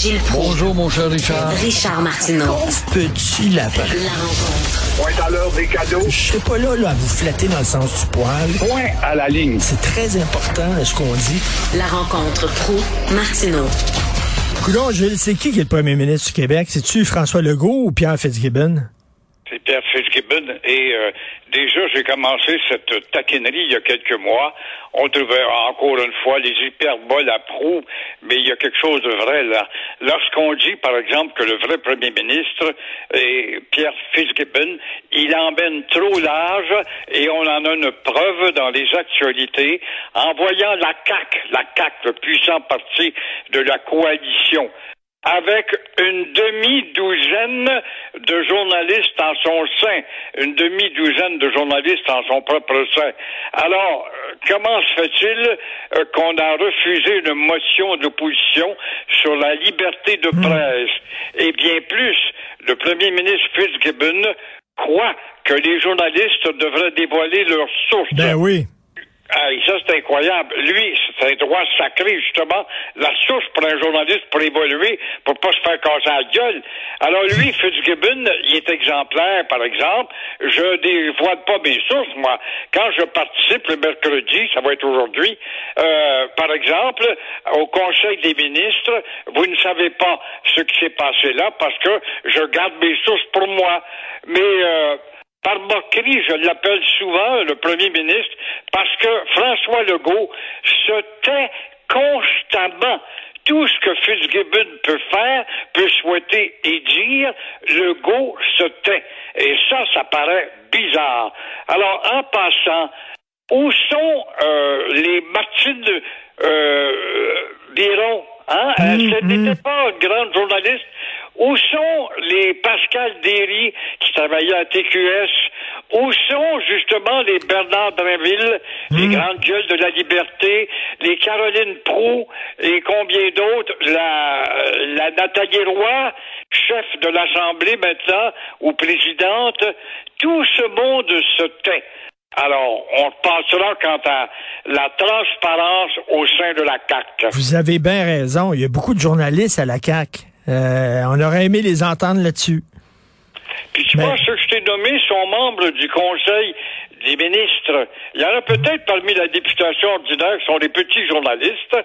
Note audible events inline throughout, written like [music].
Gilles Proulx. Bonjour, mon cher Richard. Richard Martineau. Petit lapin. La rencontre. Point à l'heure des cadeaux. Je serai pas là, là à vous flatter dans le sens du poil. Point à la ligne. C'est très important ce qu'on dit. La rencontre pro martineau Coudon, Gilles, c'est qui qui est le premier ministre du Québec? C'est-tu François Legault ou Pierre Fitzgibbon? C'est Pierre Fitzgibbon. Et euh, déjà, j'ai commencé cette taquinerie il y a quelques mois. On trouvait encore une fois les hyperboles à proue, mais il y a quelque chose de vrai là. Lorsqu'on dit, par exemple, que le vrai premier ministre est Pierre Fitzgibbon, il emmène trop large et on en a une preuve dans les actualités en voyant la CAC, la CAC, le puissant parti de la coalition avec une demi-douzaine de journalistes en son sein, une demi-douzaine de journalistes en son propre sein. Alors, comment se fait-il euh, qu'on a refusé une motion d'opposition sur la liberté de presse? Et bien plus, le premier ministre Fitzgibbon croit que les journalistes devraient dévoiler leurs sources. Ben oui. Ah, ça, c'est incroyable. Lui, c'est un droit sacré, justement. La source pour un journaliste pour évoluer, pour pas se faire casser la gueule. Alors, lui, [laughs] Fitzgibbon, il est exemplaire, par exemple. Je dévoile pas mes sources, moi. Quand je participe le mercredi, ça va être aujourd'hui, euh, par exemple, au Conseil des ministres, vous ne savez pas ce qui s'est passé là parce que je garde mes sources pour moi. Mais, euh, par moquerie, je l'appelle souvent le premier ministre, parce que François Legault se tait constamment. Tout ce que Fitzgibbon peut faire, peut souhaiter et dire, Legault se tait. Et ça, ça paraît bizarre. Alors, en passant, où sont euh, les Martine euh, Biron? Hein? Ce n'était pas une grande journaliste? Où sont les Pascal Derry qui travaillaient à TQS? Où sont justement les Bernard Drinville, les grandes gueules de la liberté, les Caroline Proux et combien d'autres, la, la Nathalie Roy, chef de l'Assemblée maintenant, ou présidente, tout ce monde se tait. Alors, on passera quant à la transparence au sein de la CAC. Vous avez bien raison. Il y a beaucoup de journalistes à la CAQ. Euh, on aurait aimé les entendre là-dessus. Puis tu Mais- vois, ceux que je t'ai nommés sont membres du Conseil des ministres? Il y en a peut-être parmi la députation ordinaire qui sont des petits journalistes,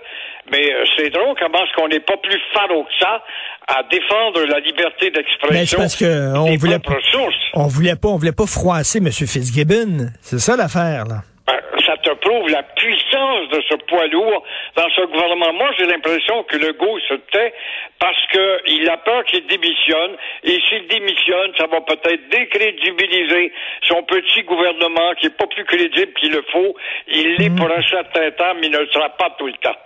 mais euh, c'est drôle comment est-ce qu'on n'est pas plus faro que ça à défendre la liberté d'expression parce que on voulait sources. on voulait pas on voulait pas froisser M. Fitzgibbon. C'est ça l'affaire là. Ben, ça te prouve la puissance de ce poids lourd dans ce gouvernement. Moi, j'ai l'impression que le go se tait parce qu'il a peur qu'il démissionne. Et s'il démissionne, ça va peut-être décrédibiliser son petit gouvernement qui est pas plus crédible qu'il le faut. Il l'est pour un certain temps, mais il ne le sera pas tout le temps.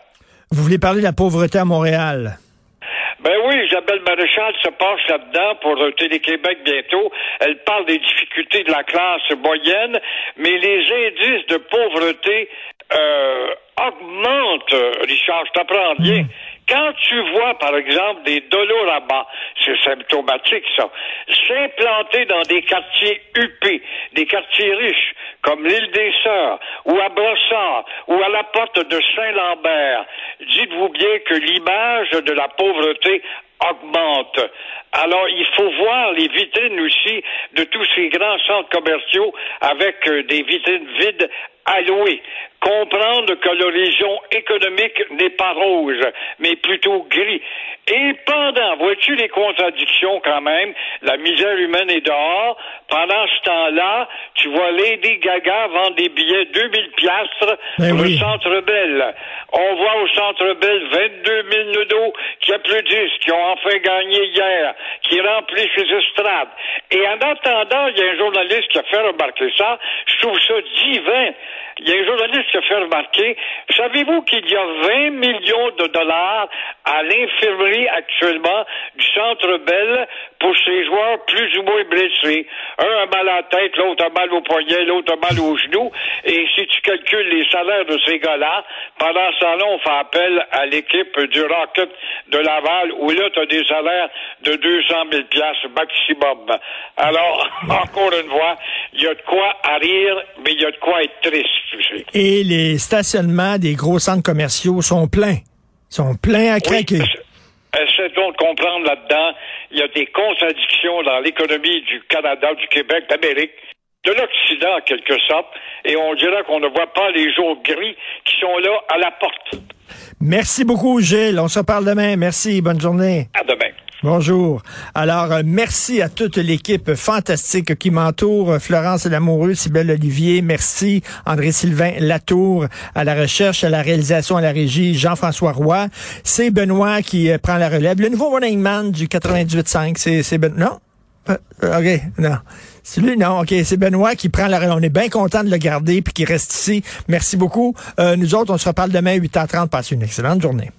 Vous voulez parler de la pauvreté à Montréal? Ben oui, Isabelle Maréchal se passe là-dedans pour Télé-Québec bientôt. Elle parle des difficultés de la classe moyenne, mais les indices de pauvreté euh, augmentent, euh, Richard, je t'apprends bien. Quand tu vois, par exemple, des dolorama, c'est symptomatique, ça, s'implanter dans des quartiers huppés, des quartiers riches, comme l'île des Sœurs, ou à Brossard, ou à la porte de Saint-Lambert, dites-vous bien que l'image de la pauvreté augmente. Alors, il faut voir les vitrines aussi de tous ces grands centres commerciaux avec euh, des vitrines vides allouées. Comprendre que l'horizon économique n'est pas rose, mais plutôt gris. Et pendant, vois-tu les contradictions quand même, la misère humaine est dehors. Pendant ce temps-là, tu vois Lady Gaga vendre des billets 2000 piastres Ben pour oui. le Centre Bell. On voit au Centre Bell 22 000 nodos qui applaudissent, qui ont enfin gagné hier, qui remplissent les estrades. Et en attendant, il y a un journaliste qui a fait remarquer ça. Je trouve ça divin. Il y a un journaliste qui a fait remarquer, savez-vous qu'il y a 20 millions de dollars à l'infirmerie actuellement du Centre Bell pour ces joueurs plus ou moins blessés? Un a mal à la tête, l'autre a mal au poignet, l'autre a mal au genou. Et si tu calcules les salaires de ces gars-là, pendant ce temps-là, on fait appel à l'équipe du Rocket de Laval, où là, tu as des salaires de 200 000 piastres maximum. Alors, [laughs] encore une fois, il y a de quoi à rire, mais il y a de quoi être triste. Et les stationnements des gros centres commerciaux sont pleins. Sont pleins à craquer. Oui, Essaie donc de comprendre là-dedans. Il y a des contradictions dans l'économie du Canada, du Québec, d'Amérique, de l'Occident en quelque sorte, et on dirait qu'on ne voit pas les jours gris qui sont là à la porte. Merci beaucoup, Gilles. On se parle demain. Merci. Bonne journée. À demain. Bonjour. Alors, euh, merci à toute l'équipe fantastique qui m'entoure. Euh, Florence Lamoureux, Sybelle Olivier, merci. André-Sylvain Latour à la recherche, à la réalisation, à la régie, Jean-François Roy. C'est Benoît qui euh, prend la relève. Le nouveau running man du 98.5, c'est, c'est Ben... Non? OK, non. C'est lui, non. OK, c'est Benoît qui prend la relève. On est bien content de le garder puis qui reste ici. Merci beaucoup. nous autres, on se reparle demain à 8h30. Passez une excellente journée.